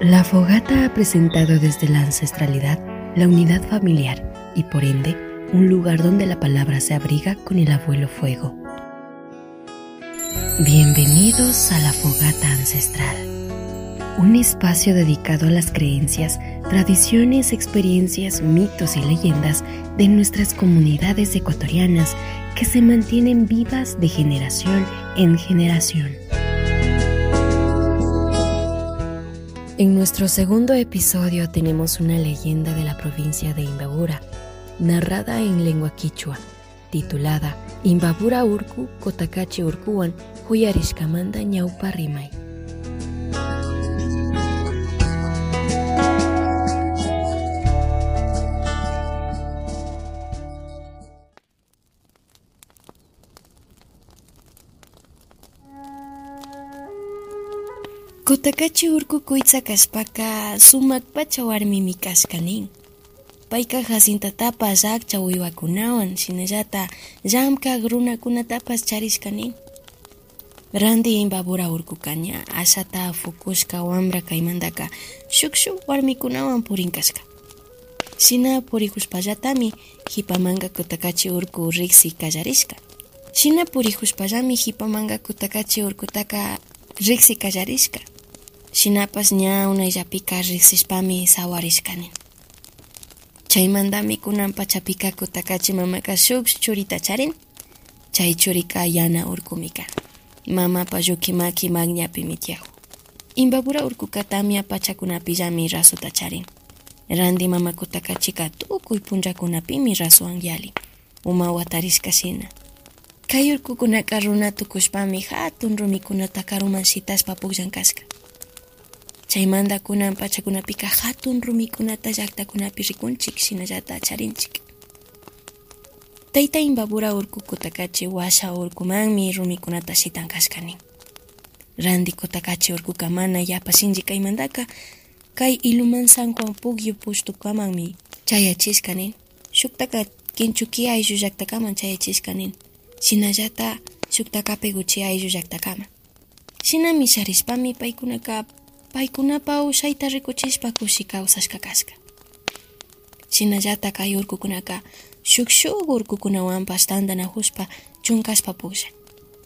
La fogata ha presentado desde la ancestralidad la unidad familiar y por ende un lugar donde la palabra se abriga con el abuelo fuego. Bienvenidos a la fogata ancestral, un espacio dedicado a las creencias, tradiciones, experiencias, mitos y leyendas de nuestras comunidades ecuatorianas que se mantienen vivas de generación en generación. En nuestro segundo episodio tenemos una leyenda de la provincia de Imbabura, narrada en lengua quichua, titulada Imbabura Urku Kotakachi Urkuan Huyarishkamanda Ñaupa Rimay. Kutakachi urku kuytsa kashpaka sumakpacha warmimi kashkanin. Payka hasintatapas akcha uywakunawan shinallata llamkaq runakunatapas charishkanin. Randi imbabura urkukaña asata fukushka wambra kaymantaka shuk shuk warmikunawan purinkashka. Shina purihushpallatami hipamanga kutakachi urku riksi kallarishka. Shina purihushpallami hipamanga kutakachi urkutaka riksi kallarishka. Shinapas ña unayllapika riqsishpami sawarishkanin. Chaymantami kunan pachapika kutakachi mamaka shuk churita charin. Chay churika yana urkumi kan. Mamapa llukimaki magñapimi tiyakun. Imbabura urkuka tamia pachakunapillami rasuta charin. Randi mama kutakachika tukuy punllakunapimi rasuwan yalin. Uma watarishka shina. Kay urkukunaka runa tukushpami hatun rumikunata karuman shitashpa pukllankashka. Chaymanta kunan pachakunapika hatun rumikunata llaktakunapi rikunchik shinallata charinchik. Tayta imbabura urku kutakachi washa urkumanmi rumikunata shitankashkanin. Randi kutakachi urkuka mana yapashinchi kaymantaka kay iluman sankuan pugyu pushtukamanmi chayachishkanin. Shuktaka kinchuki ayllu llaktakaman chayachishkanin. Shinallata shuktakapi guchi ayllu llaktakaman. Shinami sharishpami paykunaka paykunapa ushayta rikuchishpa kushi kawsashka kashka. Shinallata kay urkukunaka shuk shuk urkukunawanpas tantanahushpa chunkashpa pukllan.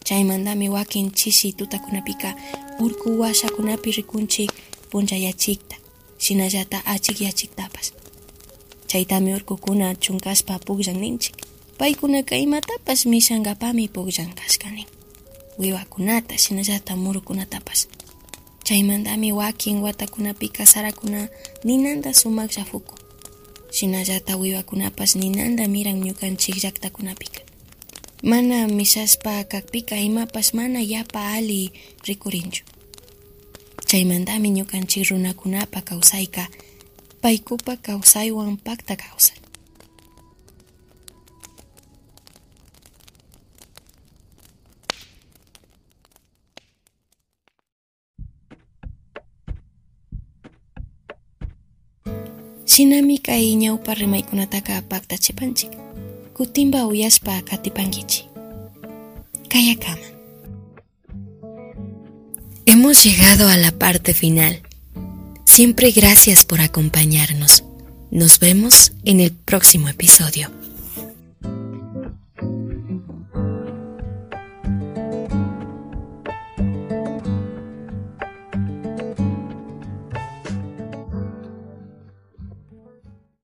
Chaymantami wakin chishi tutakunapika urku washakunapi rikunchik punchayachikta, shinallata achikyachiktapas. Chaytami urkukuna chunkashpa pukllan ninchik. Paykunaka imatapas mishankapami pukllan kashkanin. Wiwakunata, shinallata murukunatapas. Chaymantami wakin watakunapika sarakuna ninanta sumak llafuku. Shinallata wiwakunapash ninanda miran ñukanchik llaktakunapika. Mana mishashpa kakpika imapash mana yapa ali rikurinchu. Chaymantami ñukanchik runakunapa kawsayka paykupa kawsaywan pakta kawsay. Hemos llegado a la parte final. Siempre gracias por acompañarnos. Nos vemos en el próximo episodio.